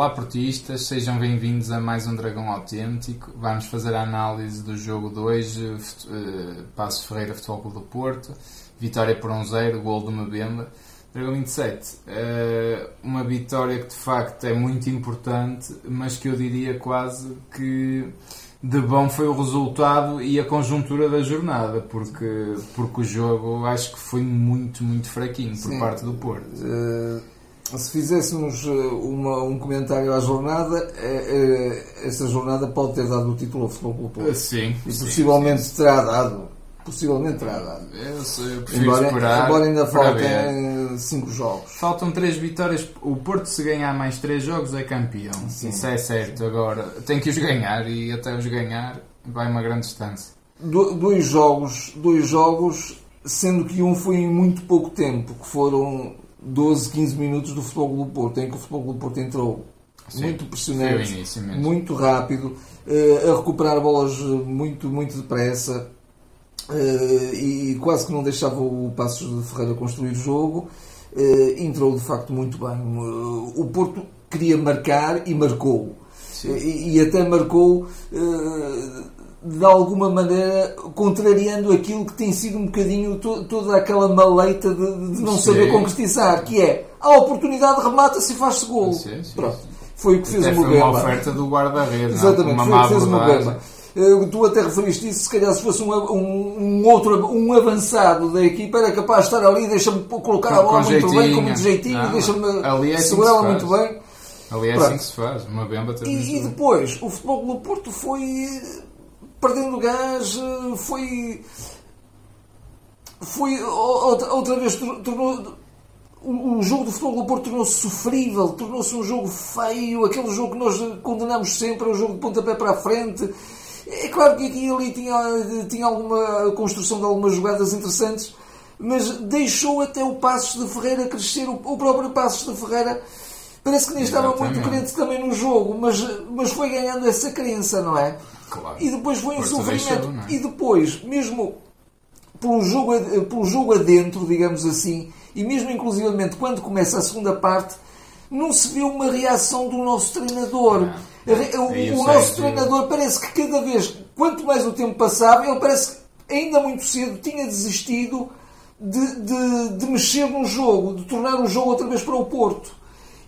Olá portistas, sejam bem-vindos a mais um Dragão Autêntico. Vamos fazer a análise do jogo de hoje, uh, Passo Ferreira Futebol Clube do Porto, vitória por 1-0, gol do. Dragão 27, uh, eh, uma vitória que de facto é muito importante, mas que eu diria quase que de bom foi o resultado e a conjuntura da jornada, porque, porque o jogo acho que foi muito, muito fraquinho por Sim. parte do Porto. Uh se fizéssemos eh, uma, um comentário à jornada, é, é, essa jornada pode ter dado o título ao Futebol Clube Porto. Sim. E possivelmente sim, terá dado. Possivelmente terá dado. Eu, sei, eu embora, esperar. Embora ainda faltem 5 jogos. Faltam 3 vitórias. O Porto, se ganhar mais 3 jogos, é campeão. Sim, Isso é certo. Agora, tem que os ganhar e até os ganhar vai uma grande distância. Do, dois jogos, dois jogos, sendo que um foi em muito pouco tempo, que foram 12, 15 minutos do Futebol do Porto, em que o Futebol do Porto entrou Sim, muito pressionante, muito rápido, uh, a recuperar bolas muito, muito depressa uh, e quase que não deixava o Passos de Ferreira construir o jogo. Uh, entrou de facto muito bem. o Porto queria marcar e marcou. E, e, até marcou de alguma maneira contrariando aquilo que tem sido um bocadinho to, toda aquela maleita de, de não sim. saber concretizar, que é a oportunidade remata-se e faz-se gol. Sim, sim, Pronto. Foi o que fez até o Mugamba. Foi uma oferta do guarda-redes. Exatamente, foi o que fez o Mugamba. Eh, tu até referiste isso, se calhar se fosse um, um, um, outro um avançado da equipa era capaz de estar ali, deixa-me colocar com, a bola muito jeitinho. bem, com muito jeitinho, deixa-me é segurá-la assim muito bem. Ali é Pronto. assim que se faz, uma bemba e, e depois, o futebol do Porto foi perdendo gás, foi. Foi outra, vez tornou. O jogo do futebol do Porto tornou-se sofrível, tornou-se um jogo feio, aquele jogo que nós condenamos sempre, o jogo de pontapé para a frente. É claro que aqui e ali tinha, tinha alguma construção de algumas jogadas interessantes, mas deixou até o Passos de Ferreira crescer. O próprio Passos de Ferreira parece que nem estava muito crente também no jogo, mas, mas foi ganhando essa crença, não é? Claro. E depois foi um sofrimento. É? E depois, mesmo pelo jogo, pelo jogo adentro, digamos assim, e mesmo inclusivamente quando começa a segunda parte, não se vê uma reação do nosso treinador. Não. O, o nosso treinador parece que cada vez, quanto mais o tempo passava, ele parece que ainda muito cedo tinha desistido de, de, de mexer no jogo, de tornar o jogo outra vez para o Porto.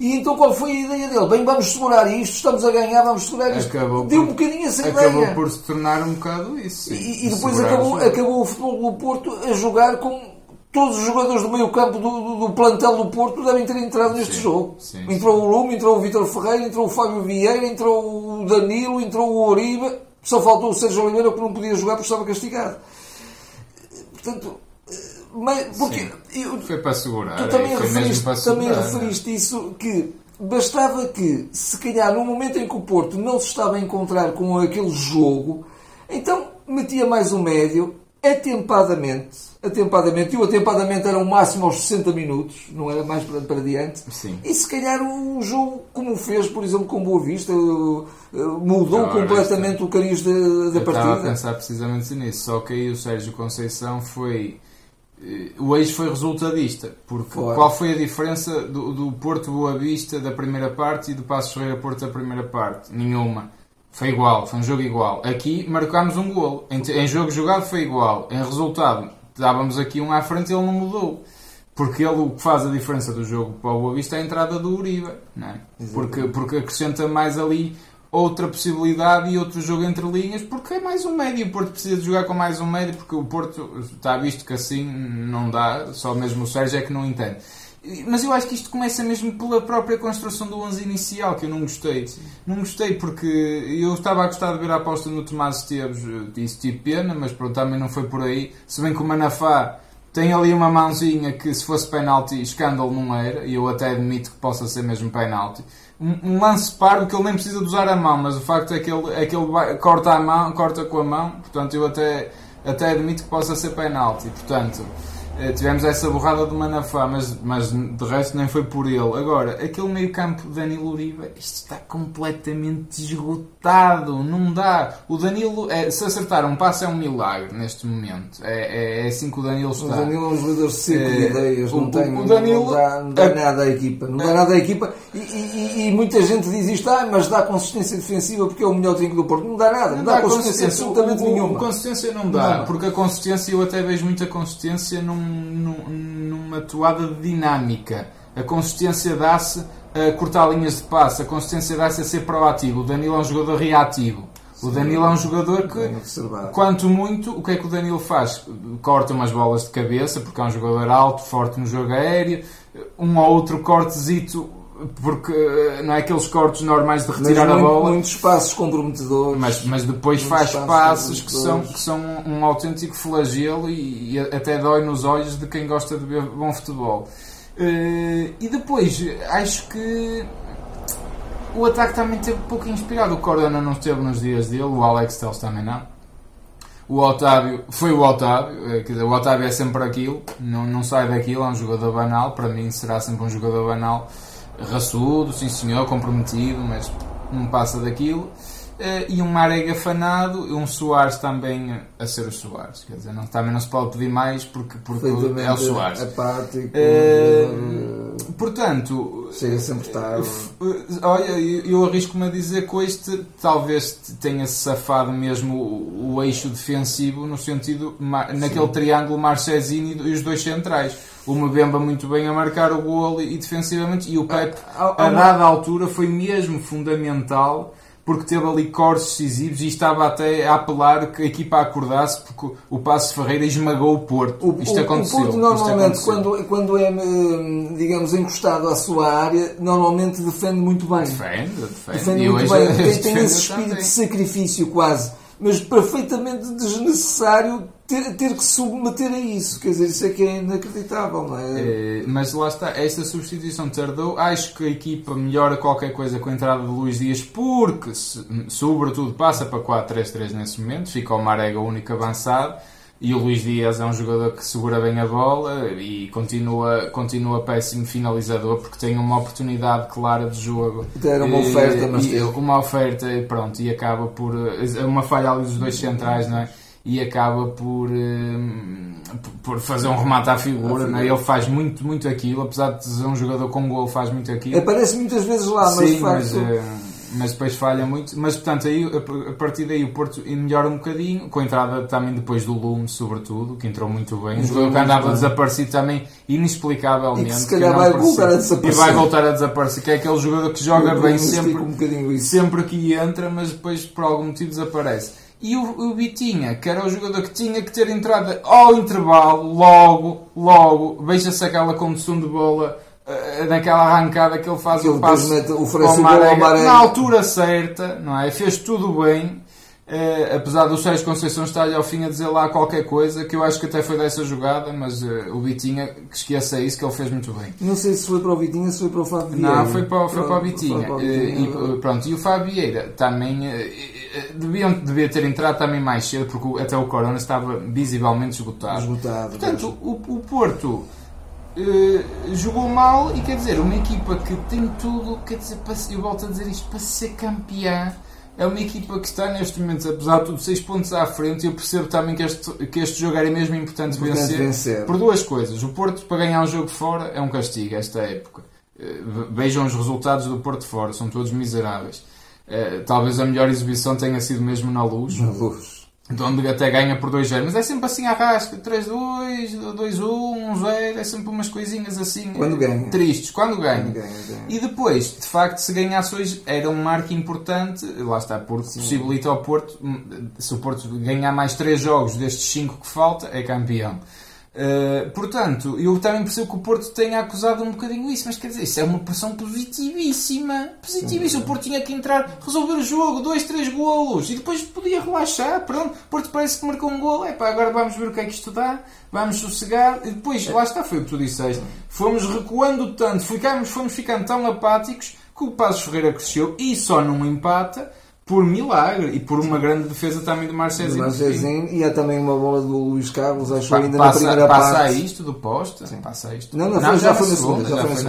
E então qual foi a ideia dele? Bem, vamos segurar isto, estamos a ganhar, vamos segurar isto. Acabou Deu por, um bocadinho essa acabou ideia. Acabou por se tornar um bocado isso. E, e depois acabou, acabou o futebol do Porto a jogar com todos os jogadores do meio campo do, do, do plantel do Porto devem ter entrado neste sim, jogo. Sim, entrou sim. o Lume, entrou o Vitor Ferreira, entrou o Fábio Vieira, entrou o Danilo, entrou o Oribe. Só faltou o Sérgio Oliveira que não podia jogar porque estava castigado. Portanto, mas, porque eu, foi para segurar. Tu também, referiste, para também segurar, é? referiste isso que bastava que, se calhar, no momento em que o Porto não se estava a encontrar com aquele jogo, então metia mais um médio, atempadamente, atempadamente, e o atempadamente era o máximo aos 60 minutos, não era mais para, para diante, Sim. e se calhar o jogo, como fez, por exemplo, com Boa Vista, eh, mudou completamente o cariz da, da partida. Estava a pensar precisamente nisso, só que aí o Sérgio Conceição foi o ex foi resultadista, porque foi. qual foi a diferença do, do Porto Boa Vista da primeira parte e do Passo Ferreira Porto da primeira parte? Nenhuma. Foi igual, foi um jogo igual. Aqui marcámos um golo. Em, em jogo jogado foi igual. Em resultado, dávamos aqui um à frente e ele não mudou. Porque ele, o que faz a diferença do jogo para o Boa Vista é a entrada do Uribe. Não é? porque, porque acrescenta mais ali outra possibilidade e outro jogo entre linhas, porque é mais um médio. O Porto precisa de jogar com mais um médio, porque o Porto está visto que assim não dá, só mesmo o Sérgio é que não entende. Mas eu acho que isto começa mesmo pela própria construção do 11 inicial, que eu não gostei. Não gostei porque eu estava a gostar de ver a aposta no Tomás Esteves, disse tipo pena, mas pronto, também não foi por aí. Se bem que o Manafá tem ali uma mãozinha que se fosse penalti, escândalo não era, e eu até admito que possa ser mesmo penalti um, lance pardo que ele nem precisa de usar a mão, mas o facto é que ele, é que ele vai, corta a mão, corta com a mão, portanto eu até, até admito que possa ser penalti. Portanto, tivemos essa borrada do Manafá, mas, mas de resto nem foi por ele. Agora, aquele meio campo Danilo Uribe, isto está completamente esgotado, não dá. O Danilo, é, se acertar um passo é um milagre neste momento. É, é, é assim que o Danilo está. O Danilo é um jogador seco de ideias, não, o, tem, o Danilo, não dá, não dá a, nada à equipa. Não dá nada à equipa e, e, e, muita gente diz isto, ah, mas dá consistência defensiva porque é o melhor técnico do Porto. Não dá nada, não, não dá, dá consistência, consistência absolutamente o, nenhuma. Consistência não dá, não. porque a consistência, eu até vejo muita consistência num, num, numa toada de dinâmica. A consistência dá-se a cortar linhas de passe, a consistência dá-se a ser proativo. O Danilo é um jogador reativo. O Danilo é um jogador que, quanto muito, o que é que o Danilo faz? Corta umas bolas de cabeça, porque é um jogador alto, forte no jogo aéreo, um ou outro cortezito porque eh, não é aqueles cortes normais de retirar a bola. Muitos passos comprometedores. Mas, mas depois faz passos que são, que são um autêntico flagelo e, e, até dói nos olhos de quem gosta de ver bom futebol. Uh, e depois, acho que o ataque também teve pouco inspirado. O Cordona não esteve nos dias dele, o Alex Telles também não. O Otávio foi o Otávio, eh, quer dizer, o Otávio é sempre aquilo, não, não sai daquilo, é um jogador banal. Para mim, será sempre um jogador banal raçudo, sim senhor, comprometido, mas não passa daquilo. Uh, e um Marega afanado e um Soares também a ser o Soares. Quer dizer, não, também não se pode pedir mais porque, porque é o Soares. Apático. Uh, uh, portanto, chega sempre tarde. olha, eu, eu arrisco-me a dizer que este talvez tenha-se safado mesmo o, o, eixo defensivo no sentido, naquele Sim. triângulo Marchesini e os dois centrais o Mbemba muito bem a marcar o gol e defensivamente e o Pep a, dada altura foi mesmo fundamental porque teve ali cortes decisivos e estava até a apelar que a equipa acordasse porque o Passo Ferreira esmagou o Porto. O, Isto aconteceu. O Porto normalmente, quando, quando é, hum, digamos, encostado à sua área, normalmente defende muito bem. Defende, defende. defende muito bem. Tem, tem esse espírito também. de sacrifício quase mas perfeitamente desnecessário ter, ter que submeter a isso. Quer dizer, isso é que é inacreditável, não é? é mas lá está, esta substituição tardou. Acho que a equipa melhora qualquer coisa com a entrada de Luís Dias, porque, se, sobretudo, passa para 4-3-3 nesse momento. Fica o Marega o único avançado. E o Luís Dias é um jogador que segura bem a bola e continua, continua péssimo finalizador porque tem uma oportunidade clara de jogo. Era uma oferta, mas e, uma oferta, pronto, e acaba por. É uma falha ali dos dois centrais, não é? E acaba por, hum, por fazer um remate à figura, não é? ele faz muito, muito aquilo, apesar de ser um jogador com gol, faz muito aquilo. Aparece muitas vezes lá, mas Sim. Mas, hum, mas depois falha muito. Mas portanto, aí, a partir daí o Porto melhora um bocadinho, com a entrada também depois do Lume, sobretudo, que entrou muito bem. Um jogador que andava bem. desaparecido também, inexplicavelmente. E que se calhar vai voltar a desaparecer. E vai voltar a desaparecer, que é aquele jogador que joga bem sempre, um sempre que entra, mas depois por algum motivo desaparece. E o, o Bitinha, que era o jogador que tinha que ter entrada ao intervalo, logo, logo, veja-se aquela condução de bola eh, naquela arrancada que ele faz o passo o Marega, na altura certa, não é? Fez tudo bem. Uh, apesar do Sérgio Conceição estar ao fim a dizer lá qualquer coisa, que eu acho que até foi dessa jogada, mas uh, o Vitinha, que esqueça isso, que ele fez muito bem. Não sei se foi para o Vitinha, se foi para o Fábio Vieira. Não, foi para, foi para o Vitinha. Para o Vitinha. Uh, e, pronto, e o Fábio Vieira também deviam, devia ter entrado também mais cedo, porque até o Corona estava visivelmente esgotado. Esgotado. Portanto, o, o Porto Uh, jogou mal e quer dizer, uma equipa que tem tudo, quer dizer, para, eu volto a dizer isto, para ser campeã, é uma equipa que está neste momento, apesar de tudo, 6 pontos à frente. Eu percebo também que este, que este jogo era mesmo importante, importante vencer, vencer, por duas coisas. O Porto, para ganhar um jogo fora, é um castigo, esta época. Uh, vejam os resultados do Porto fora, são todos miseráveis. Uh, talvez a melhor exibição tenha sido mesmo na luz. Na luz onde até ganha por 2-0, mas é sempre assim a rasca, 3-2, 2-1, 1-0, é sempre umas coisinhas assim quando ganha. tristes, quando ganha. Quando ganha, ganha. E depois, de facto, se ganhasse hoje, era um marco importante, lá está, porque Sim. possibilita ao Porto, se o Porto ganhar mais 3 jogos destes 5 que falta, é campeão. Uh, portanto, eu também percebo que o Porto tenha acusado um bocadinho isso, mas quer dizer, isso é uma pressão positivíssima. Positivíssima. O Porto tinha que entrar, resolver o jogo, dois, três golos e depois podia relaxar. Pronto, o Porto parece que marcou um golo. Epá, agora vamos ver o que é que isto dá, vamos sossegar. E depois, lá está, foi o que tu disseste. Fomos recuando tanto, ficamos, fomos ficando tão apáticos que o Passos Ferreira cresceu e só não empata por milagre e por uma grande defesa também do Marcezinho. Marcezinho e há também uma bola do Luís Carlos, acho ainda passa, na primeira passa parte. Passa isto do poste? Sim. Passa isto. Não, não, não já, já, foi na segunda, já, já, foi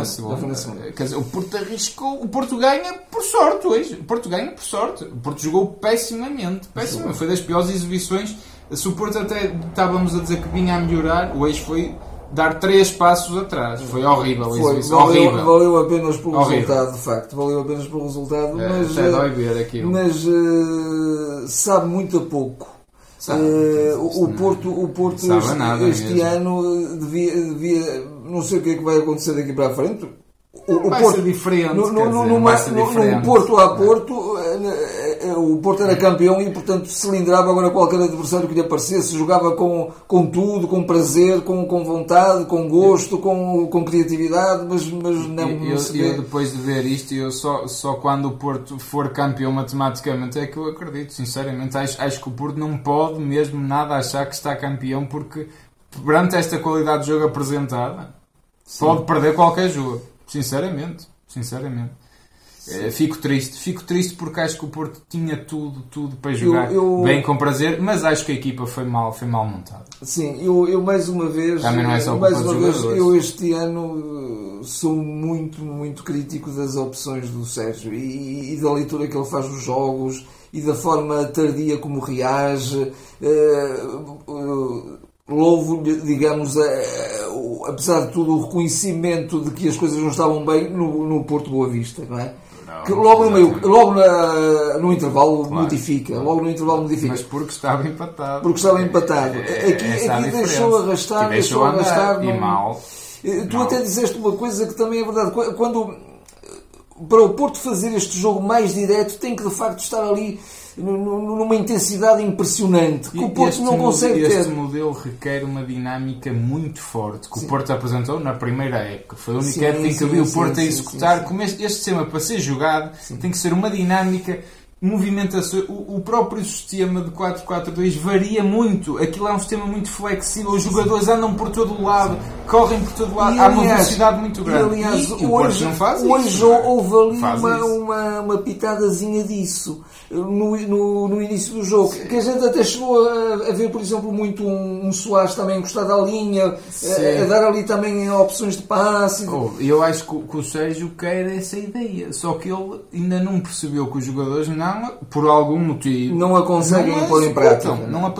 na segunda. Quer dizer, o Porto arriscou, o Porto ganha por sorte hoje. O Porto ganha por sorte. O Porto jogou pessimamente, pessimamente. Foi das piores exibições. Se o Porto até estávamos a dizer que vinha a melhorar, o ex foi dar três passos atrás. Foi horrível Foi, isso. Valeu, horrível. valeu apenas pelo horrível. resultado, de facto. Valeu apenas pelo resultado. É, mas, aquilo. Mas uh, sabe muito a pouco. Sabe, uh, o, Porto, o Porto este, nada este ano devia, devia. Não sei o que é que vai acontecer daqui para a frente o, o Porto diferente. No, no, dizer, numa, no, Porto a Porto, eh, eh, o Porto era campeão e, portanto, cilindrava agora qualquer adversário que lhe aparecesse, jogava com, com tudo, com prazer, com, com vontade, com gosto, com, com criatividade, mas, mas não. Eu, eu, eu, depois de ver isto, eu só, só quando o Porto for campeão matematicamente é que eu acredito, sinceramente. Acho, acho que o Porto não pode mesmo nada achar que está campeão porque perante esta qualidade de jogo apresentada, Sim. pode perder qualquer jogo. Sinceramente, sinceramente. É, fico triste, fico triste porque acho que o Porto tinha tudo, tudo para jogar eu, eu... bem com prazer, mas acho que a equipa foi mal, foi mal montada. Sim, eu, eu mais uma vez, Também não é só mais uma vez, eu este ano uh, sou muito, muito crítico das opções do Sérgio e, e, da leitura que ele faz dos jogos e da forma tardia como reage. Uh, uh, louvo-lhe, digamos, apesar de tudo, o reconhecimento de que as coisas não estavam bem no, no Porto Boa Vista, não é? Não, que logo no, meio, logo na, no intervalo claro. modifica, logo no intervalo modifica. Mas porque estava empatado. Porque estava empatado. É, aqui, é aqui deixou arrastar, deixou, deixou arrastar. E mal. Eh, tu mal. até disseste uma coisa que também é verdade. Quando para o Porto fazer este jogo mais direto, tem que de facto estar ali numa intensidade impressionante que o Porto não consegue este ter. Este modelo requer uma dinâmica muito forte que sim. o Porto apresentou na primeira época. Foi a única sim, época em que viu o Porto sim, a executar. Como este, este sistema, para ser jogado, tem que ser uma dinâmica movimentação, o, o próprio sistema de 4-4-2 varia muito. Aquilo é um sistema muito flexível. Os jogadores andam por todo o lado, correm por todo o lado. E, Há uma velocidade muito grande. E, aliás, e, hoje, não faz hoje isso, houve ali uma, uma, uma, pitadazinha disso no, no, no, início do jogo. Sim. Que a gente até chegou a, a ver, por exemplo, muito um, um Soares também encostado à linha, a, a, dar ali também opções de passe. Oh, eu acho que, que o Sérgio quer essa ideia. Só que ele ainda não percebeu que os jogadores não por algum motivo, não a conseguem não pôr em prática. Não, não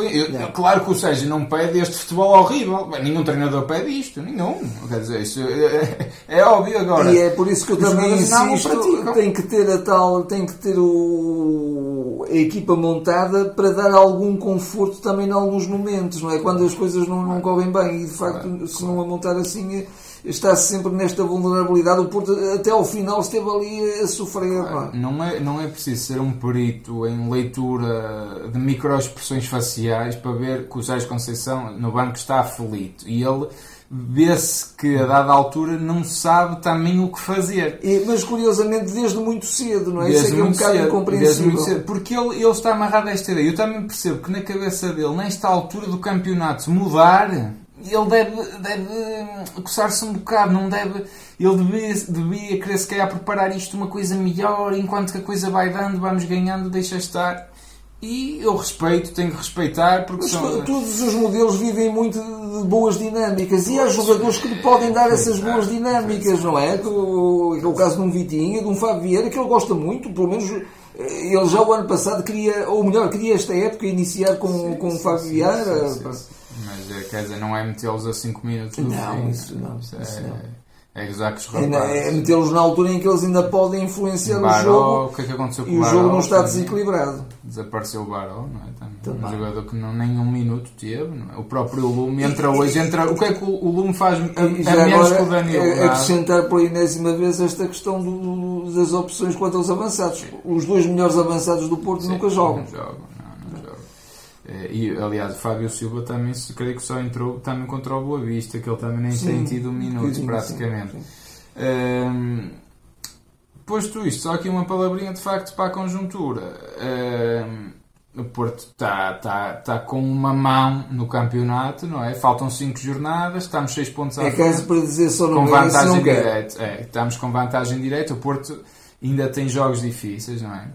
claro que o Sérgio não pede este futebol horrível. Nenhum treinador pede isto, nenhum. Quer dizer, isso é, é, é óbvio agora. E é por isso que eu também insisto, tem que ter a tal, tem que ter o, a equipa montada para dar algum conforto também em alguns momentos, não é? Quando as coisas não, não correm bem e de facto, se não a montar assim está sempre nesta vulnerabilidade. O Porto até ao final esteve ali a sofrer. Claro, não, é, não é preciso ser um perito em leitura de microexpressões faciais para ver que o Sérgio Conceição no banco está aflito. E ele vê-se que a dada altura não sabe também o que fazer. E, mas curiosamente desde muito cedo, não é? Desde Isso é que é um bocado cedo, incompreensível. Muito cedo, porque ele, ele está amarrado a esta ideia. Eu também percebo que na cabeça dele, nesta altura do campeonato, mudar ele deve, deve coçar-se um bocado, não deve. Ele devia, devia querer se calhar preparar isto uma coisa melhor, enquanto que a coisa vai dando, vamos ganhando, deixa estar. E eu respeito, tenho que respeitar porque são... todos os modelos vivem muito de boas dinâmicas e há jogadores que lhe podem dar essas boas dinâmicas, não é? O, é o caso de um Vitinho, de um Fábio Vieira, que ele gosta muito, pelo menos eh, ele já o ano passado queria, ou melhor, queria esta época iniciar com, sim, com o Fábio Vieira. Mas é, quer dizer, não é metê-los a 5 minutos do não, fim. Isso não, isso é, não. É rapazes. É, é metê-los na altura em que eles ainda podem influenciar Baró, o jogo. O que é que aconteceu com e o, Baró, jogo não está desequilibrado. Desapareceu o Baró, não é? Também. Também. Um jogador que não, nem um minuto teve. É? O próprio Lume entra e, hoje. Entra, o que é que o Lume faz a, a menos que o Daniel? Acrescentar por enésima vez esta questão do, das opções quanto aos avançados. Sim. Os dois melhores avançados do Porto Sim, nunca jogam. Não jogam. Eh, e aliás, o Fábio Silva também, creio que só entrou também contra o Boa Vista, que ele também nem sim, tem tido um minuto sim, praticamente. Sim, um, ehm, posto isto, só aqui uma palavrinha de facto para a conjuntura. Um, ehm, o Porto está tá, tá com uma mão no campeonato, não é? Faltam 5 jornadas, estamos 6 pontos à É caso para dizer só com vantagem direta. É, estamos com vantagem direta. O Porto ainda tem jogos difíceis, não é?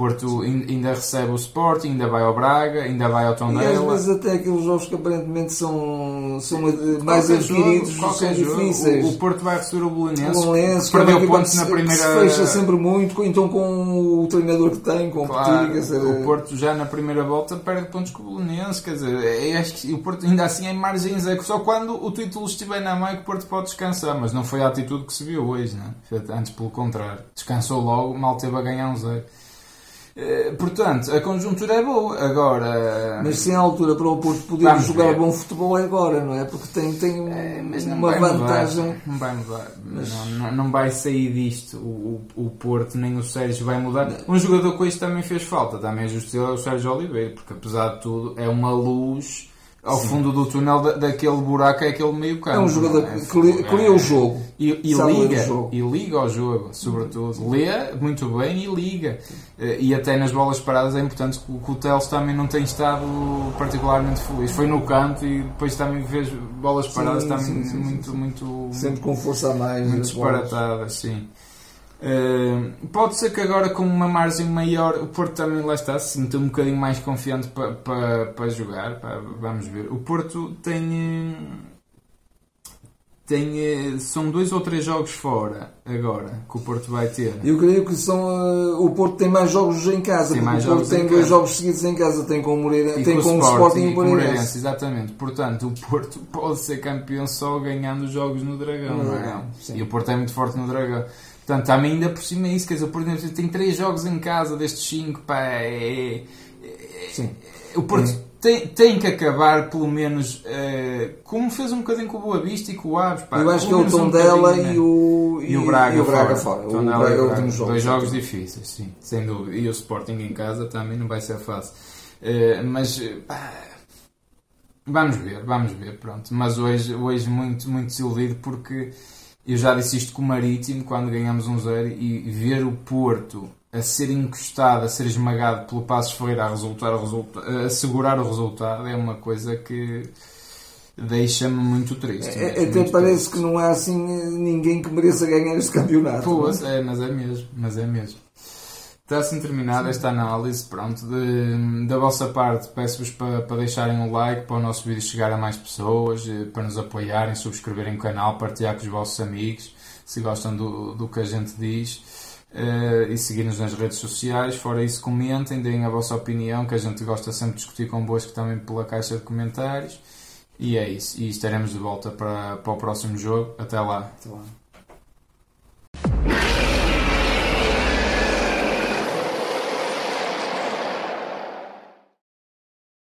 Porto ainda recebe o Sporting, ainda vai ao Braga, ainda vai ao Tondela. E às vezes até aqueles jogos que aparentemente são, são mais adquiridos, jogo, são difíceis. O, o, Porto vai receber o Bolonense, Bolonense perdeu pontos na primeira... se fecha sempre muito, então com o treinador que tem, com claro, o. O Porto já na primeira volta perde pontos com o Bolonense, quer dizer, é, acho que o Porto ainda assim em margens, é que só quando o título estiver na mão é que o Porto pode descansar, mas não foi a atitude que se viu hoje, não é? Antes pelo contrário. Descansou logo, mal teve a ganhar um zero. Eh, portanto, a conjuntura é boa. Agora. Mas sem a altura para o Porto poder jogar ver. bom futebol é agora, não é? Porque tem, tem é, uma vantagem. Mudar. Não vai mudar. Mas... Não, não, vai sair disto. O, o, o, Porto nem o Sérgio vai mudar. Um jogador com isto também fez falta. Também justo é o Sérgio Oliveira, porque apesar de tudo é uma luz ao Sim. fundo do túnel da, daquele buraco é aquele meio campo. É um jogador é? que, lê, que lê o jogo. E, e liga, jogo. e liga ao jogo, sobretudo. Lê muito bem e liga. Eh, e até nas bolas paradas é importante que, que o Teles também não tem estado particularmente feliz. Foi no canto e depois também fez bolas paradas sim, também sim, muito, muito. Sempre com força a mais. Muito disparatadas, sim. Uh, pode ser que agora com uma margem maior o Porto também lá está se sinta um bocadinho mais confiante para pa, pa jogar pá, vamos ver. O Porto tem tem eh, são dois ou três jogos fora agora que o Porto vai ter. Eu creio que são uh, o Porto tem mais jogos em casa tem mais o Porto tem dois casa. jogos seguidos em casa tem com o Moreira e tem com, com o Sporting e o Moreirense. Exatamente. Portanto o Porto pode ser campeão só ganhando jogos no Dragão, no Dragão é? e o Porto é muito forte no Dragão Portanto, também ainda por cima é isso, quer dizer, por exemplo, tem 3 jogos em casa destes 5, pá, é, é, Sim. o Porto é. tem, tem que acabar pelo menos uh, como fez um bocadinho com o Boa Vista e com o Aves, pá. Eu acho que é o Tondela um e, o, e, e, o Braga, e o Braga fora. fora. O Braga é o último jogo. Dois jogos difíceis, sim, sem dúvida. E o Sporting em casa também não vai ser fácil. Uh, mas... Pá, vamos ver, vamos ver, pronto. Mas hoje, hoje muito, muito desiludido porque eu já disse isto com o Marítimo quando ganhamos um zero e ver o Porto a ser encostado, a ser esmagado pelo Passos Ferreira a, resultar, a, a segurar o resultado é uma coisa que deixa-me muito triste. É, até muito parece triste. que não há assim ninguém que mereça ganhar este campeonato. Pois, é? é, mas é mesmo, mas é mesmo. Está assim terminada esta análise. Pronto, de, da vossa parte, peço-vos para, para deixarem um like para o nosso vídeo chegar a mais pessoas, eh, para nos apoiarem, subscreverem o canal, partilhar com os vossos amigos, se gostam do, do que a gente diz, uh, e seguir-nos nas redes sociais. Fora isso, comentem, deem a vossa opinião, que a gente gosta sempre de discutir convosco também pela caixa de comentários. E é isso. E estaremos de volta para, para o próximo jogo. Até lá. Até lá.